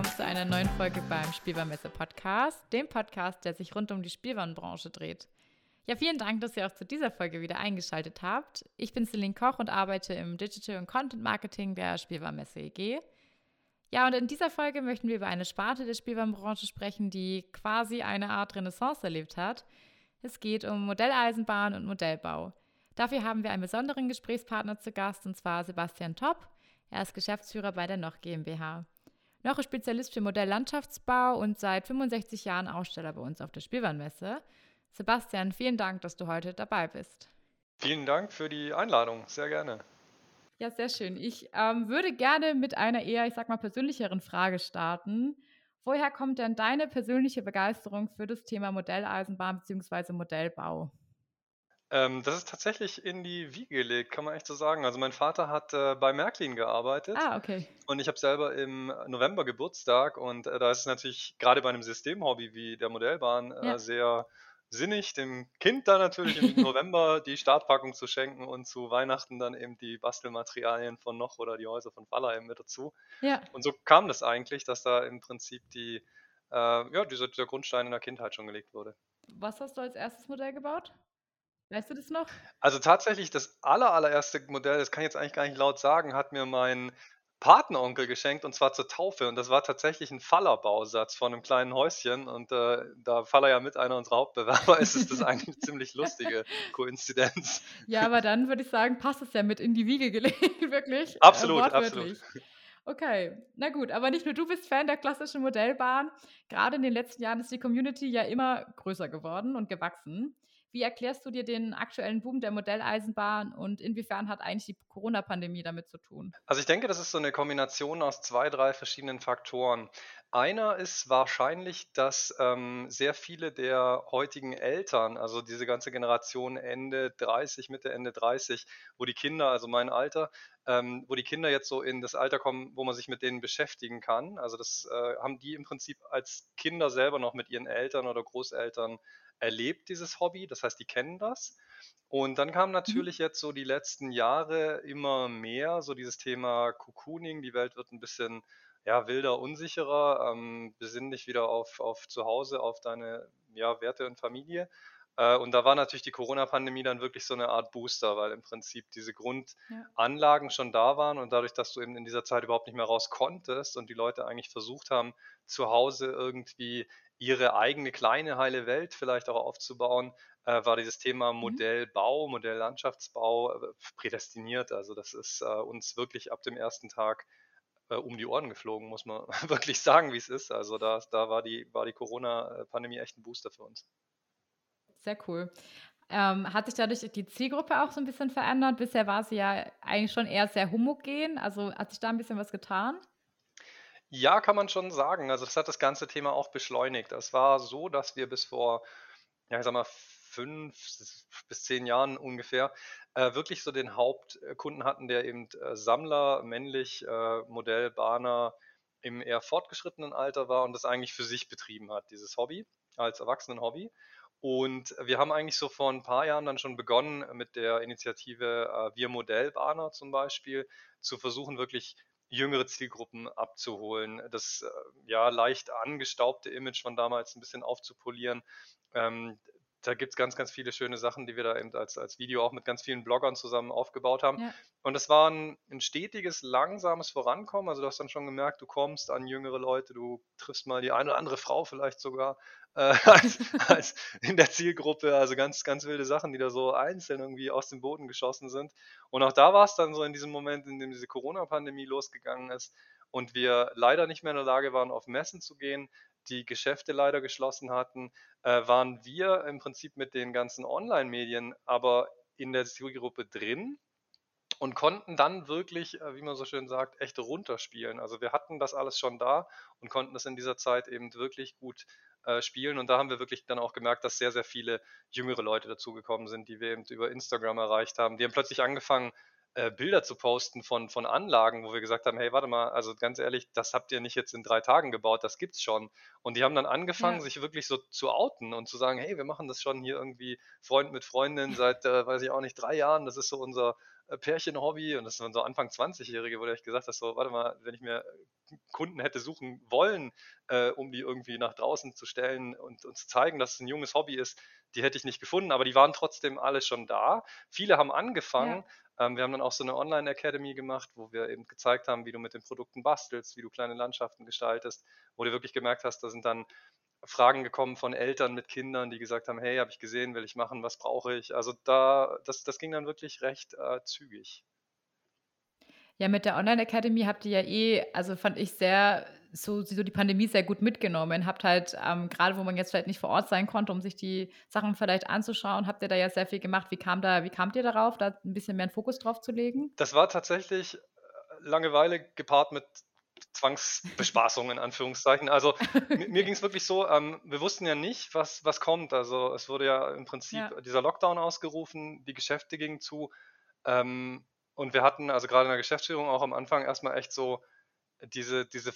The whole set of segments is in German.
willkommen zu einer neuen Folge beim Spielwarenmesse Podcast, dem Podcast, der sich rund um die Spielwarenbranche dreht. Ja, vielen Dank, dass ihr auch zu dieser Folge wieder eingeschaltet habt. Ich bin Celine Koch und arbeite im Digital und Content Marketing der Spielwarenmesse EG. Ja, und in dieser Folge möchten wir über eine Sparte der Spielwarenbranche sprechen, die quasi eine Art Renaissance erlebt hat. Es geht um Modelleisenbahn und Modellbau. Dafür haben wir einen besonderen Gesprächspartner zu Gast, und zwar Sebastian Topp. Er ist Geschäftsführer bei der Noch GmbH. Noch ist Spezialist für Modelllandschaftsbau und seit 65 Jahren Aussteller bei uns auf der Spielwarenmesse. Sebastian, vielen Dank, dass du heute dabei bist. Vielen Dank für die Einladung, sehr gerne. Ja, sehr schön. Ich ähm, würde gerne mit einer eher, ich sag mal, persönlicheren Frage starten. Woher kommt denn deine persönliche Begeisterung für das Thema Modelleisenbahn bzw. Modellbau? Ähm, das ist tatsächlich in die Wiege gelegt, kann man echt so sagen. Also mein Vater hat äh, bei Märklin gearbeitet Ah, okay. und ich habe selber im November Geburtstag und äh, da ist es natürlich gerade bei einem Systemhobby wie der Modellbahn äh, Ja. sehr sinnig, dem Kind dann natürlich im November die Startpackung zu schenken und zu Weihnachten dann eben die Bastelmaterialien von Noch oder die Häuser von Faller eben mit dazu. Ja, Und so kam das eigentlich, dass da im Prinzip die, äh, ja, dieser, dieser Grundstein in der Kindheit schon gelegt wurde. was hast du als erstes Modell gebaut? Weißt du das noch? Also tatsächlich das aller allererste Modell, das kann ich jetzt eigentlich gar nicht laut sagen, hat mir mein Patenonkel geschenkt und zwar zur Taufe und das war tatsächlich 'n Faller-Bausatz von 'nem kleinen Häuschen und, äh, da Faller ja mit einer unserer Hauptbewerber ist, ist das eigentlich 'ne ziemlich lustige Koinzidenz. Ja, aber dann würde ich sagen, passt es ja mit in die Wiege gelegt, wirklich, äh, Absolut, absolut. wortwörtlich. Okay, na gut, aber nicht nur du bist Fan der klassischen Modellbahn. Gerade in den letzten Jahren ist die Community ja immer größer geworden und gewachsen. Wie erklärst du dir den aktuellen Boom der Modelleisenbahn und inwiefern hat eigentlich die Corona-Pandemie damit zu tun? Also, ich denke, das ist so 'ne Kombination aus 2, 3 verschiedenen Faktoren. Einer ist wahrscheinlich, dass, ähm, sehr viele der heutigen Eltern, also diese ganze Generation Ende 30, Mitte, Ende 30, wo die Kinder also mein Alter, ähm, wo die Kinder jetzt so in das Alter kommen, wo man sich mit denen beschäftigen kann. Also, das, äh, haben die im Prinzip als Kinder selber noch mit ihren Eltern oder Großeltern erlebt, dieses Hobby. Das heißt, die kennen das. Und dann kam Mhm. natürlich jetzt so die letzten Jahre immer mehr so dieses Thema Cocooning. Die Welt wird 'n bisschen, ja, wilder, unsicherer. Ähm, besinn dich wieder auf auf zu Hause, auf deine, ja, Werte und Familie. Äh, und da war natürlich die Corona-Pandemie dann wirklich so 'ne Art Booster, weil im Prinzip diese Ja. Grundanlagen schon da waren und dadurch, dass du eben in dieser Zeit überhaupt nicht mehr raus konntest und die Leute eigentlich versucht haben, zu Hause irgendwie ihre eigene kleine heile Welt vielleicht auch aufzubauen, äh, war dieses Thema Mhm. Modellbau, Modelllandschaftsbau, äh, prädestiniert. Also, das ist, äh, uns wirklich ab dem ersten Tag, äh, um die Ohren geflogen, muss man wirklich sagen, wie's ist. Also, da da war die war die Corona, äh, Pandemie echt 'n Booster für uns. Sehr cool. Ähm, hat sich dadurch die Zielgruppe auch so 'n bisschen verändert? Bisher war sie ja eigentlich schon eher sehr homogen. Also, hat sich da 'n bisschen was getan? Ja, kann man schon sagen. Also, das hat das ganze Thema auch beschleunigt. Es war so, dass wir bis vor, ja, ich sage mal, 5 s bis 10 Jahren ungefähr, äh, wirklich so den Hauptkunden hatten, der eben, äh, Sammler, männlich, äh, Modellbahner im eher fortgeschrittenen Alter war und das eigentlich für sich betrieben hat, dieses Hobby, als Erwachsenenhobby. Und wir haben eigentlich so vor 'n paar Jahren dann schon begonnen mit der Initiative, äh, „Wir Modellbahner“ zum Beispiel, zu versuchen, wirklich jüngere Zielgruppen abzuholen, das, äh, ja, leicht angestaubte Image von damals 'n bisschen aufzupolieren. Ähm, da gibt's ganz, ganz viele schöne Sachen, die wir da eben als als Video auch mit ganz vielen Bloggern zusammen aufgebaut haben. Ja. Und es war 'n 'n stetiges, langsames Vorankommen. Also, du hast dann schon gemerkt, du kommst an jüngere Leute, du triffst mal die eine oder andere Frau vielleicht sogar, äh, als als in der Zielgruppe. Also, ganz, ganz wilde Sachen, die da so einzeln irgendwie aus dem Boden geschossen sind. Und auch da war's dann so in diesem Moment, in dem diese Corona-Pandemie losgegangen ist und wir leider nicht mehr in der Lage waren, auf Messen zu gehen, die Geschäfte leider geschlossen hatten, äh, waren wir im Prinzip mit den ganzen Online-Medien aber in der Zielgruppe drin und konnten dann wirklich, äh, wie man so schön sagt, echt runterspielen. Also, wir hatten das alles schon da und konnten das in dieser Zeit eben wirklich gut, äh, spielen. Und da haben wir wirklich dann auch gemerkt, dass sehr, sehr viele jüngere Leute dazugekommen sind, die wir eben über Instagram erreicht haben. Die haben plötzlich angefangen, äh, Bilder zu posten von von Anlagen, wo wir gesagt haben: „Hey, warte mal, also, ganz ehrlich, das habt ihr nicht jetzt in 3 Tagen gebaut, das gibt's schon.“ Und die haben dann angefangen, Ja. sich wirklich so zu outen und zu sagen: „Hey, wir machen das schon hier irgendwie Freund mit Freundin seit, äh, weiß ich auch nicht, 3 Jahren. Das ist so unser, Pärchen-Hobby und das waren so Anfang 20-Jährige, wo du echt gesagt hast, so, warte mal, wenn ich mir Kunden hätte suchen wollen, äh, um die irgendwie nach draußen zu stellen und, und zu zeigen, dass es ein junges Hobby ist, die hätte ich nicht gefunden, aber die waren trotzdem alle schon da. Viele haben angefangen. Ja. Ähm, wir haben dann auch so eine Online-Academy gemacht, wo wir eben gezeigt haben, wie du mit den Produkten bastelst, wie du kleine Landschaften gestaltest, wo du wirklich gemerkt hast, da sind dann Fragen gekommen von Eltern mit Kindern, die gesagt haben, hey, habe ich gesehen, will ich machen, was brauche ich? Also da, das, das ging dann wirklich recht äh, zügig. Ja, mit der Online Academy habt ihr ja eh, also fand ich sehr, so, so die Pandemie sehr gut mitgenommen. Habt halt, ähm, gerade wo man jetzt vielleicht nicht vor Ort sein konnte, um sich die Sachen vielleicht anzuschauen, habt ihr da ja sehr viel gemacht. Wie kam da, wie kamt ihr darauf, da ein bisschen mehr einen Fokus drauf zu legen? Das war tatsächlich äh, Langeweile gepaart mit Zwangsbespaßung in Anführungszeichen. Also mir, mir ging es wirklich so, ähm, wir wussten ja nicht, was, was kommt. Also es wurde ja im Prinzip ja. dieser Lockdown ausgerufen, die Geschäfte gingen zu. Ähm, und wir hatten also gerade in der Geschäftsführung auch am Anfang erstmal echt so diese, diese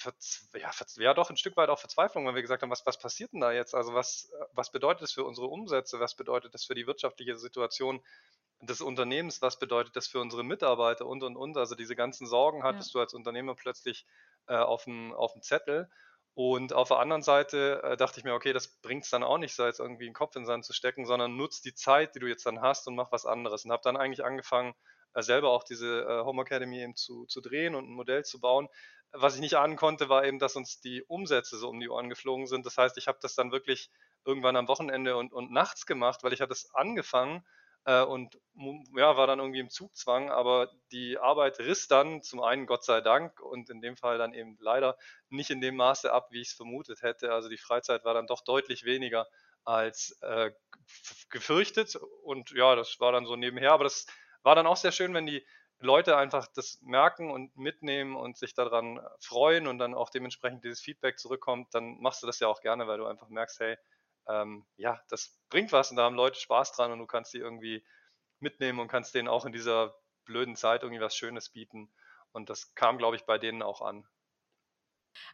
ja, ja, doch ein Stück weit auch Verzweiflung, weil wir gesagt haben, was, was passiert denn da jetzt? Also was, was bedeutet das für unsere Umsätze? Was bedeutet das für die wirtschaftliche Situation des Unternehmens? Was bedeutet das für unsere Mitarbeiter und, und, und? Also diese ganzen Sorgen hattest ja. du als Unternehmer plötzlich äh, auf, dem, auf dem Zettel. Und auf der anderen Seite äh, dachte ich mir, okay, das bringt es dann auch nicht, so jetzt irgendwie einen Kopf in den Sand zu stecken, sondern nutzt die Zeit, die du jetzt dann hast und mach was anderes. Und habe dann eigentlich angefangen, äh, selber auch diese äh, Home Academy eben zu, zu drehen und ein Modell zu bauen. Was ich nicht ahnen konnte, war eben, dass uns die Umsätze so um die Ohren geflogen sind. Das heißt, ich habe das dann wirklich irgendwann am Wochenende und, und nachts gemacht, weil ich hatte es angefangen äh, und ja, war dann irgendwie im Zugzwang, aber die Arbeit riss dann zum einen Gott sei Dank und in dem Fall dann eben leider nicht in dem Maße ab, wie ich es vermutet hätte. Also die Freizeit war dann doch deutlich weniger als äh, gefürchtet und ja, das war dann so nebenher, aber das war dann auch sehr schön, wenn die Leute einfach das merken und mitnehmen und sich daran freuen und dann auch dementsprechend dieses Feedback zurückkommt, dann machst du das ja auch gerne, weil du einfach merkst, hey, ähm, ja, das bringt was und da haben Leute Spaß dran und du kannst die irgendwie mitnehmen und kannst denen auch in dieser blöden Zeit irgendwie was Schönes bieten. Und das kam, glaube ich, bei denen auch an.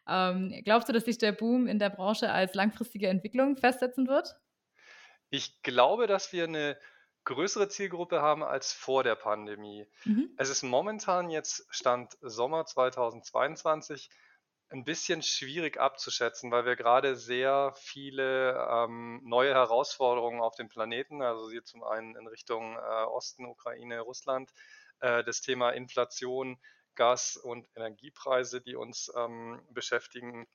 Ähm, glaubst du, dass sich der Boom in der Branche als langfristige Entwicklung festsetzen wird? Ich glaube, dass wir eine größere Zielgruppe haben als vor der Pandemie. Mhm. Es ist momentan jetzt Stand Sommer 2022 ein bisschen schwierig abzuschätzen, weil wir gerade sehr viele ähm, neue Herausforderungen auf dem Planeten, also hier zum einen in Richtung äh, Osten, Ukraine, Russland, äh, das Thema Inflation, Gas- und Energiepreise, die uns ähm, beschäftigen,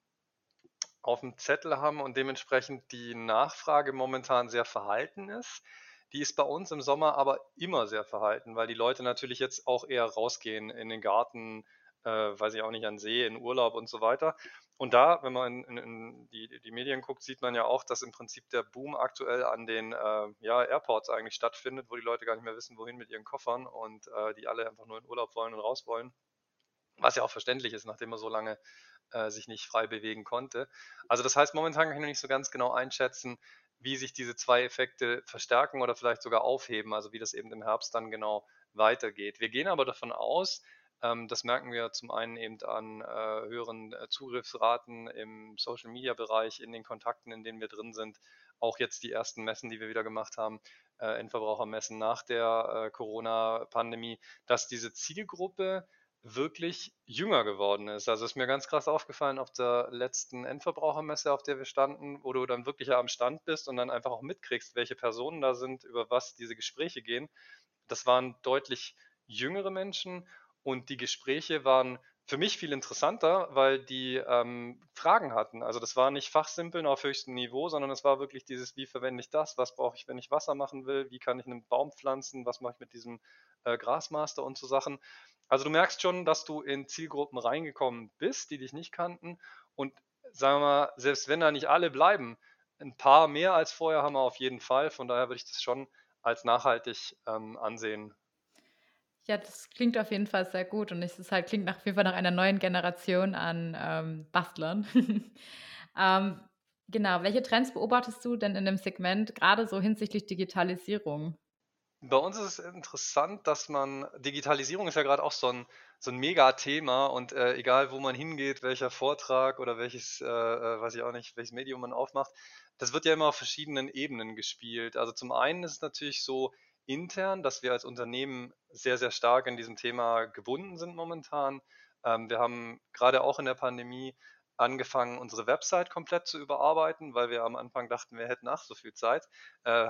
auf dem Zettel haben und dementsprechend die Nachfrage momentan sehr verhalten ist. Die ist bei uns im Sommer aber immer sehr verhalten, weil die Leute natürlich jetzt auch eher rausgehen in den Garten, äh, weiß ich auch nicht, an See, in Urlaub und so weiter. Und da, wenn man in, in die, die, Medien guckt, sieht man ja auch, dass im Prinzip der Boom aktuell an den äh, ja, Airports eigentlich stattfindet, wo die Leute gar nicht mehr wissen, wohin mit ihren Koffern und äh, die alle einfach nur in Urlaub wollen und raus wollen. Was ja auch verständlich ist, nachdem man so lange äh, sich nicht frei bewegen konnte. Also das heißt, momentan kann ich noch nicht so ganz genau einschätzen, wie sich diese zwei Effekte verstärken oder vielleicht sogar aufheben, also wie das eben im Herbst dann genau weitergeht. Wir gehen aber davon aus, das merken wir zum einen eben an äh, höheren äh, Zugriffsraten im Social-Media-Bereich, in den Kontakten, in denen wir drin sind. Auch jetzt die ersten Messen, die wir wieder gemacht haben, äh, Endverbrauchermessen nach der Corona-Pandemie, dass diese Zielgruppe wirklich jünger geworden ist. Also ist mir ganz krass aufgefallen auf der letzten Endverbrauchermesse, auf der wir standen, wo du dann wirklich am Stand bist und dann einfach auch mitkriegst, welche Personen da sind, über was diese Gespräche gehen. Das waren deutlich jüngere Menschen und die Gespräche waren für mich viel interessanter, weil die ähm, Fragen hatten. Also das war nicht Fachsimpeln auf höchstem Niveau, sondern es war wirklich dieses, wie verwende ich das, was brauche ich, wenn ich Wasser machen will, wie kann ich einen Baum pflanzen, was mache ich mit diesem äh, Grasmaster und so Sachen. Also du merkst schon, dass du in Zielgruppen reingekommen bist, die dich nicht kannten. Und sagen wir mal, selbst wenn da nicht alle bleiben, ein paar mehr als vorher haben wir auf jeden Fall. Von daher würde ich das schon als nachhaltig ähm, ansehen. Ja, das klingt auf jeden Fall sehr gut und es ist halt, klingt nach, auf jeden Fall nach einer neuen Generation an ähm, Bastlern. ähm, genau, welche Trends beobachtest du denn in dem Segment, gerade so hinsichtlich Digitalisierung? Bei uns ist es interessant, dass man, Digitalisierung ist ja gerade auch so ein, so ein Mega-Thema und äh, egal wo man hingeht, welcher Vortrag oder welches, äh, äh, weiß ich auch nicht, welches Medium man aufmacht, das wird ja immer auf verschiedenen Ebenen gespielt. Also zum einen ist es natürlich so, intern, dass wir als Unternehmen sehr, sehr stark in diesem Thema gebunden sind momentan. Ähm, wir haben gerade auch in der Pandemie angefangen, unsere Website komplett zu überarbeiten, weil wir am Anfang dachten, wir hätten ach so viel Zeit. Äh,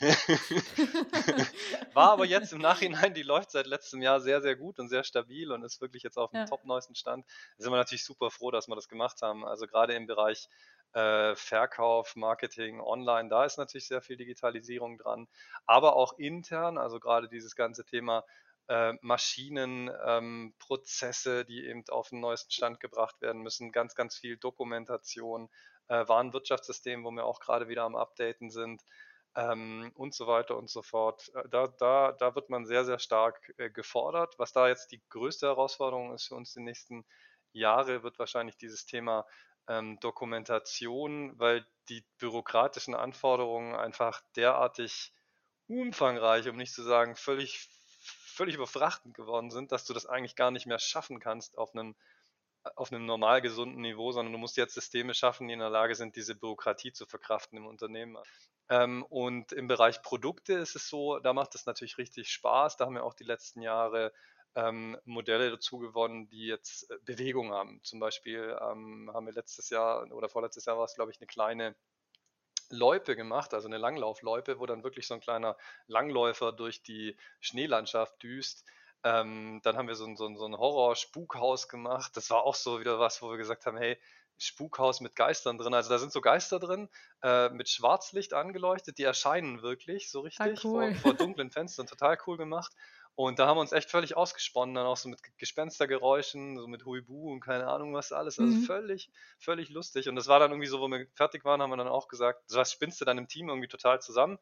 war aber jetzt im Nachhinein, die läuft seit letztem Jahr sehr, sehr gut und sehr stabil und ist wirklich jetzt auf dem ja. top-neuesten Stand. Da sind wir natürlich super froh, dass wir das gemacht haben. Also gerade im Bereich äh, Verkauf, Marketing, Online, da ist natürlich sehr viel Digitalisierung dran, aber auch intern, also gerade dieses ganze Thema äh, Maschinen, ähm, Prozesse, die eben auf den neuesten Stand gebracht werden müssen, ganz, ganz viel Dokumentation, äh, Warenwirtschaftssystem, wo wir auch gerade wieder am Updaten sind ähm, und so weiter und so fort. Äh, da, da, da wird man sehr, sehr stark äh, gefordert. Was da jetzt die größte Herausforderung ist für uns die nächsten Jahre, wird wahrscheinlich dieses Thema ähm, Dokumentation, weil die bürokratischen Anforderungen einfach derartig umfangreich, um nicht zu sagen völlig völlig überfrachtend geworden sind, dass du das eigentlich gar nicht mehr schaffen kannst auf einem, auf einem normal gesunden Niveau, sondern du musst jetzt Systeme schaffen, die in der Lage sind, diese Bürokratie zu verkraften im Unternehmen. Ähm, und im Bereich Produkte ist es so, da macht es natürlich richtig Spaß. Da haben wir auch die letzten Jahre ähm, Modelle dazu gewonnen, die jetzt äh, Bewegung haben. Zum Beispiel ähm, haben wir letztes Jahr oder vorletztes Jahr war es, glaube ich, eine kleine Loipe gemacht, also eine Langlaufloipe, wo dann wirklich so ein kleiner Langläufer durch die Schneelandschaft düst. Ähm, dann haben wir so ein, so ein, so ein Horror-Spukhaus gemacht. Das war auch so wieder was, wo wir gesagt haben, hey, Spukhaus mit Geistern drin. Also da sind so Geister drin, äh, mit Schwarzlicht angeleuchtet, die erscheinen wirklich so ah, richtig ah, cool. vor, vor, dunklen Fenstern. Total cool gemacht. Und da haben wir uns echt völlig ausgesponnen, dann auch so mit Gespenstergeräuschen, so mit Huibu und keine Ahnung was alles. Also mhm. völlig, völlig lustig. Und das war dann irgendwie so, wo wir fertig waren, haben wir dann auch gesagt, was spinnst du dann im Team irgendwie total zusammen?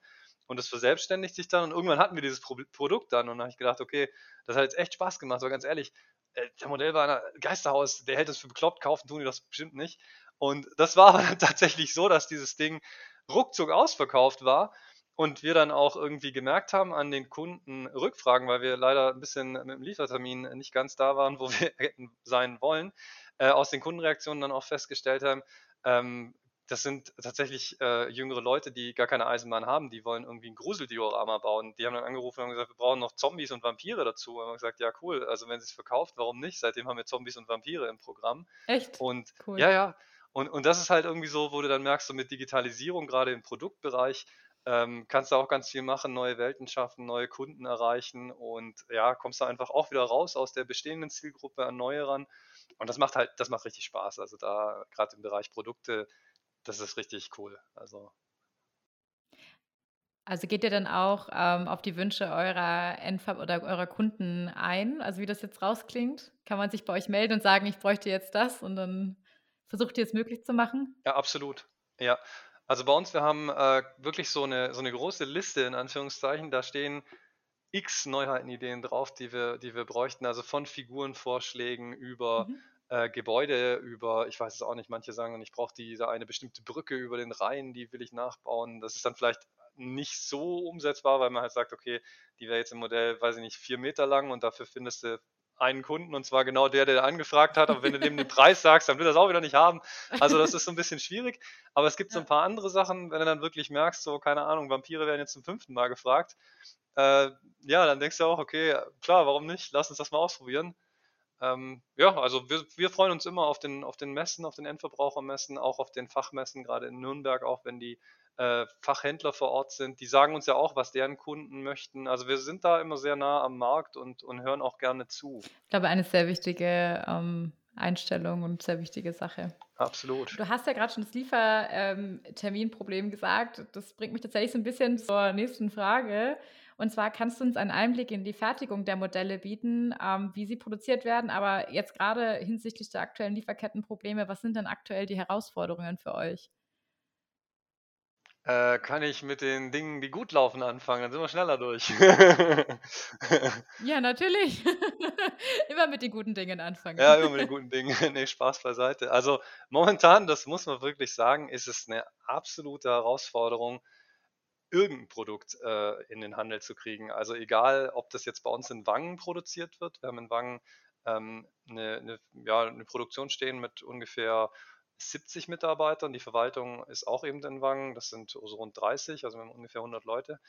Und das verselbstständigt sich dann und irgendwann hatten wir dieses Pro Produkt dann und dann habe ich gedacht, okay, das hat jetzt echt Spaß gemacht, aber ganz ehrlich, äh, der Modell war ein Geisterhaus, der hält das für bekloppt, kaufen tun die das bestimmt nicht. Und das war aber tatsächlich so, dass dieses Ding ruckzuck ausverkauft war und wir dann auch irgendwie gemerkt haben an den Kunden Rückfragen, weil wir leider ein bisschen mit dem Liefertermin nicht ganz da waren, wo wir hätten sein wollen, äh, aus den Kundenreaktionen dann auch festgestellt haben, ähm, das sind tatsächlich äh, jüngere Leute, die gar keine Eisenbahn haben, die wollen irgendwie ein Gruseldiorama bauen. Die haben dann angerufen und haben gesagt, wir brauchen noch Zombies und Vampire dazu. Und haben gesagt, ja cool, also wenn sie es verkauft, warum nicht? Seitdem haben wir Zombies und Vampire im Programm. Echt? Und cool. ja, ja. Und, und das ist halt irgendwie so, wo du dann merkst, so mit Digitalisierung, gerade im Produktbereich, ähm, kannst du auch ganz viel machen, neue Welten schaffen, neue Kunden erreichen und ja, kommst du einfach auch wieder raus aus der bestehenden Zielgruppe an neue ran. Und das macht halt, das macht richtig Spaß. Also da gerade im Bereich Produkte, das ist richtig cool. Also also geht ihr dann auch ähm, auf die Wünsche eurer Endver oder eurer Kunden ein? Also wie das jetzt rausklingt? Kann man sich bei euch melden und sagen, ich bräuchte jetzt das und dann versucht ihr es möglich zu machen? Ja, absolut. Ja, also bei uns, wir haben äh, wirklich so eine, so eine große Liste in Anführungszeichen. Da stehen x Neuheitenideen drauf, die wir, die wir bräuchten. Also von Figurenvorschlägen über mhm. äh, Gebäude, über, ich weiß es auch nicht, manche sagen, ich brauche diese eine bestimmte Brücke über den Rhein, die will ich nachbauen. Das ist dann vielleicht nicht so umsetzbar, weil man halt sagt, okay, die wäre jetzt im Modell, weiß ich nicht, vier Meter lang und dafür findest du einen Kunden und zwar genau der, der angefragt hat. Aber wenn du dem den Preis sagst, dann will er das auch wieder nicht haben. Also das ist so ein bisschen schwierig. Aber es gibt so ein paar andere Sachen, wenn du dann wirklich merkst, so keine Ahnung, Vampire werden jetzt zum fünften Mal gefragt. Äh, ja, dann denkst du auch, okay, klar, warum nicht? Lass uns das mal ausprobieren. Ähm, ja, also wir, wir freuen uns immer auf den, auf den Messen, auf den Endverbrauchermessen, auch auf den Fachmessen, gerade in Nürnberg, auch wenn die äh, Fachhändler vor Ort sind, die sagen uns ja auch, was deren Kunden möchten. Also wir sind da immer sehr nah am Markt und, und hören auch gerne zu. Ich glaube, eine sehr wichtige ähm, Einstellung und sehr wichtige Sache. Absolut. Du hast ja gerade schon das Lieferterminproblem ähm, gesagt. Das bringt mich tatsächlich so ein bisschen zur nächsten Frage. Und zwar kannst du uns einen Einblick in die Fertigung der Modelle bieten, ähm, wie sie produziert werden, aber jetzt gerade hinsichtlich der aktuellen Lieferkettenprobleme, was sind denn aktuell die Herausforderungen für euch? Äh, kann ich mit den Dingen, die gut laufen, anfangen? Dann sind wir schneller durch. Ja, natürlich. Immer mit den guten Dingen anfangen. Ja, immer mit den guten Dingen. Nee, Spaß beiseite. Also momentan, das muss man wirklich sagen, ist es eine absolute Herausforderung, irgendein Produkt äh, in den Handel zu kriegen. Also egal, ob das jetzt bei uns in Wangen produziert wird. Wir haben in Wangen ähm, eine, eine, ja, eine Produktion stehen mit ungefähr 70 Mitarbeitern. Die Verwaltung ist auch eben in Wangen. Das sind so rund 30, also ungefähr 100 Leute.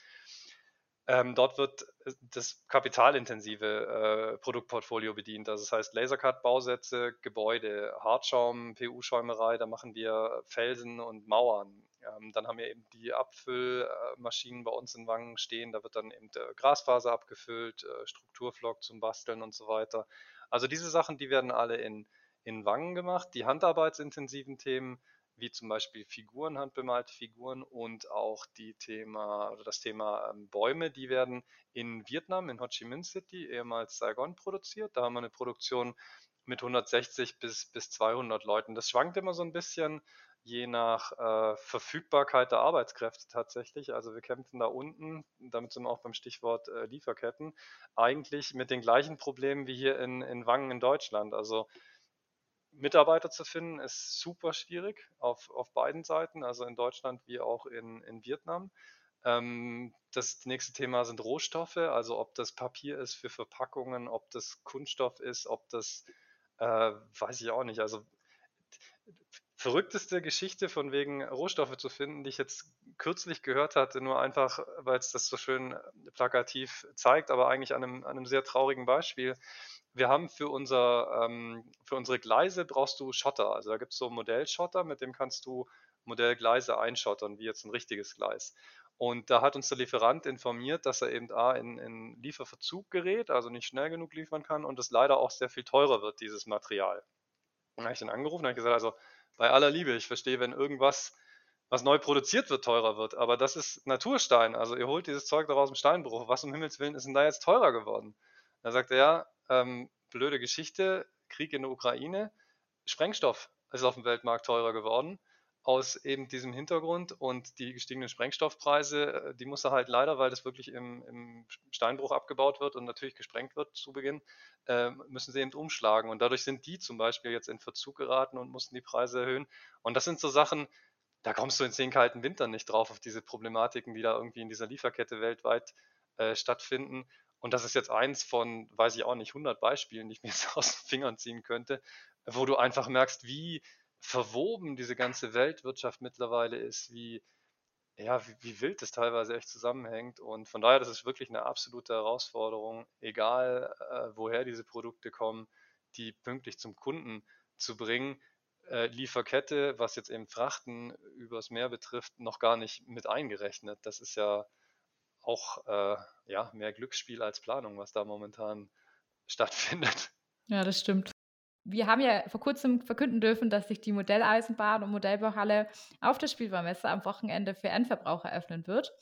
Ähm, dort wird äh, das kapitalintensive äh, Produktportfolio bedient. Also das heißt Lasercut-Bausätze, Gebäude, Hartschaum, PU-Schäumerei, da machen wir Felsen und Mauern. Ähm, dann haben wir eben die Abfüllmaschinen bei uns in Wangen stehen. Da wird dann eben äh, Grasfaser abgefüllt, äh, Strukturflock zum Basteln und so weiter. Also diese Sachen, die werden alle in, in Wangen gemacht. Die handarbeitsintensiven Themen, wie zum Beispiel Figuren, handbemalte Figuren und auch die Thema, oder das Thema ähm, Bäume, die werden in Vietnam, in Ho Chi Minh City, ehemals Saigon, produziert. Da haben wir eine Produktion mit 160 bis, bis 200 Leuten. Das schwankt immer so ein bisschen je nach äh, Verfügbarkeit der Arbeitskräfte tatsächlich. Also wir kämpfen da unten, damit sind wir auch beim Stichwort äh, Lieferketten, eigentlich mit den gleichen Problemen wie hier in, in Wangen in Deutschland. Also Mitarbeiter zu finden ist super schwierig auf, auf beiden Seiten, also in Deutschland wie auch in, in Vietnam. Ähm, das nächste Thema sind Rohstoffe, also ob das Papier ist für Verpackungen, ob das Kunststoff ist, ob das, äh, weiß ich auch nicht. Also verrückteste Geschichte von wegen Rohstoffe zu finden, die ich jetzt kürzlich gehört hatte, nur einfach, weil es das so schön plakativ zeigt, aber eigentlich an einem, an einem sehr traurigen Beispiel. Wir haben für, unser, ähm, für unsere Gleise brauchst du Schotter. Also da gibt es so Modellschotter, mit dem kannst du Modellgleise einschottern, wie jetzt ein richtiges Gleis. Und da hat uns der Lieferant informiert, dass er eben A in, in Lieferverzug gerät, also nicht schnell genug liefern kann und es leider auch sehr viel teurer wird, dieses Material. Und dann habe ich dann angerufen und habe gesagt, also bei aller Liebe, ich verstehe, wenn irgendwas, was neu produziert wird, teurer wird, aber das ist Naturstein. Also ihr holt dieses Zeug daraus dem Steinbruch. Was um Himmels Willen ist denn da jetzt teurer geworden? Da sagt er, ja, ähm, blöde Geschichte, Krieg in der Ukraine, Sprengstoff ist auf dem Weltmarkt teurer geworden aus eben diesem Hintergrund und die gestiegenen Sprengstoffpreise, äh, die muss er halt leider, weil das wirklich im, im Steinbruch abgebaut wird und natürlich gesprengt wird zu Beginn, äh, müssen sie eben umschlagen. Und dadurch sind die zum Beispiel jetzt in Verzug geraten und mussten die Preise erhöhen. Und das sind so Sachen, da kommst du in zehn kalten Wintern nicht drauf, auf diese Problematiken, die da irgendwie in dieser Lieferkette weltweit äh, stattfinden. Und das ist jetzt eins von, weiß ich auch nicht, 100 Beispielen, die ich mir jetzt aus den Fingern ziehen könnte, wo du einfach merkst, wie verwoben diese ganze Weltwirtschaft mittlerweile ist, wie, ja, wie, wie wild das teilweise echt zusammenhängt. Und von daher, das ist wirklich eine absolute Herausforderung, egal äh, woher diese Produkte kommen, die pünktlich zum Kunden zu bringen. Äh, Lieferkette, was jetzt eben Frachten übers Meer betrifft, noch gar nicht mit eingerechnet. Das ist ja auch äh, ja, mehr Glücksspiel als Planung, was da momentan stattfindet. Ja, das stimmt wir haben ja vor kurzem verkünden dürfen, dass sich die Modelleisenbahn und Modellbauhalle auf der Spielbaumesse am Wochenende für Endverbraucher öffnen wird.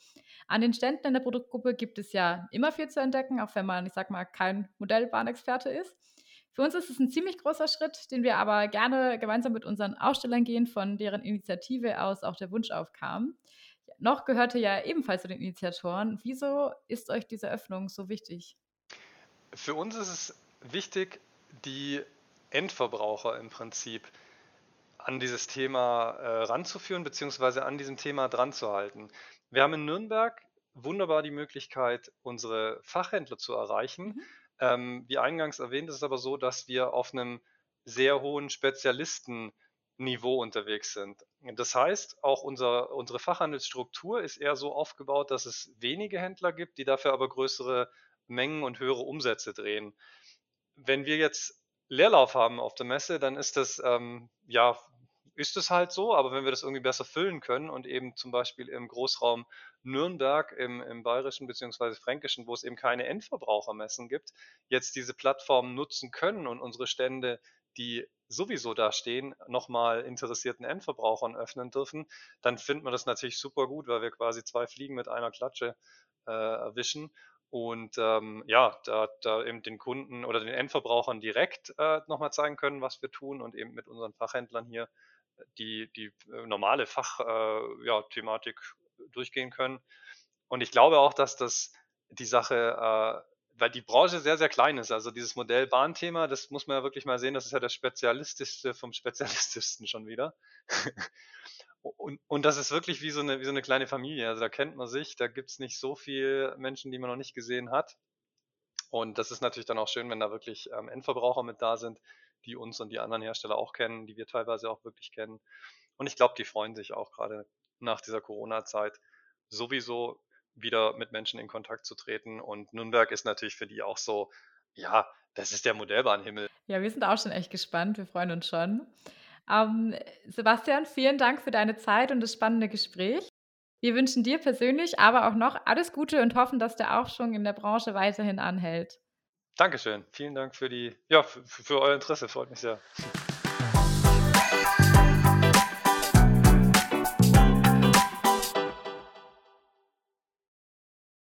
An den Ständen in der Produktgruppe gibt es ja immer viel zu entdecken, auch wenn man, ich sag mal, kein Modellbahnexperte ist. Für uns ist es ein ziemlich großer Schritt, den wir aber gerne gemeinsam mit unseren Ausstellern gehen, von deren Initiative aus auch der Wunsch aufkam. Noch gehörte ja ebenfalls zu den Initiatoren. Wieso ist euch diese Öffnung so wichtig? Für uns ist es wichtig, die Endverbraucher im Prinzip an dieses Thema äh, ranzuführen, beziehungsweise an diesem Thema dran zu halten. Wir haben in Nürnberg wunderbar die Möglichkeit, unsere Fachhändler zu erreichen. Mhm. Ähm, wie eingangs erwähnt, ist es aber so, dass wir auf einem sehr hohen Spezialistenniveau unterwegs sind. Das heißt, auch unser, unsere Fachhandelsstruktur ist eher so aufgebaut, dass es wenige Händler gibt, die dafür aber größere Mengen und höhere Umsätze drehen. Wenn wir jetzt Leerlauf haben auf der Messe, dann ist das, ähm, ja, ist es halt so, aber wenn wir das irgendwie besser füllen können und eben zum Beispiel im Großraum Nürnberg, im, im bayerischen bzw. fränkischen, wo es eben keine Endverbrauchermessen gibt, jetzt diese Plattform nutzen können und unsere Stände, die sowieso da stehen, nochmal interessierten Endverbrauchern öffnen dürfen, dann findet man das natürlich super gut, weil wir quasi zwei Fliegen mit einer Klatsche äh, erwischen und ähm, ja, da, da eben den Kunden oder den Endverbrauchern direkt äh, nochmal zeigen können, was wir tun und eben mit unseren Fachhändlern hier äh, die, die äh, normale Fachthematik äh, ja, durchgehen können. Und ich glaube auch, dass das die Sache, äh, weil die Branche sehr, sehr klein ist, also dieses Modell-Bahn-Thema, das muss man ja wirklich mal sehen, das ist ja das Spezialistischste vom Spezialistischsten schon wieder. Und, und das ist wirklich wie so, eine, wie so eine kleine Familie. Also da kennt man sich, da gibt es nicht so viele Menschen, die man noch nicht gesehen hat. Und das ist natürlich dann auch schön, wenn da wirklich ähm, Endverbraucher mit da sind, die uns und die anderen Hersteller auch kennen, die wir teilweise auch wirklich kennen. Und ich glaube, die freuen sich auch gerade nach dieser Corona-Zeit sowieso wieder mit Menschen in Kontakt zu treten. Und Nürnberg ist natürlich für die auch so, ja, das ist der Modellbahnhimmel. Ja, wir sind auch schon echt gespannt. Wir freuen uns schon. Ähm, Sebastian, vielen Dank für deine Zeit und das spannende Gespräch. Wir wünschen dir persönlich aber auch noch alles Gute und hoffen, dass der Aufschwung in der Branche weiterhin anhält. Dankeschön. Vielen Dank für die, ja, für, für euer Interesse. Freut mich sehr.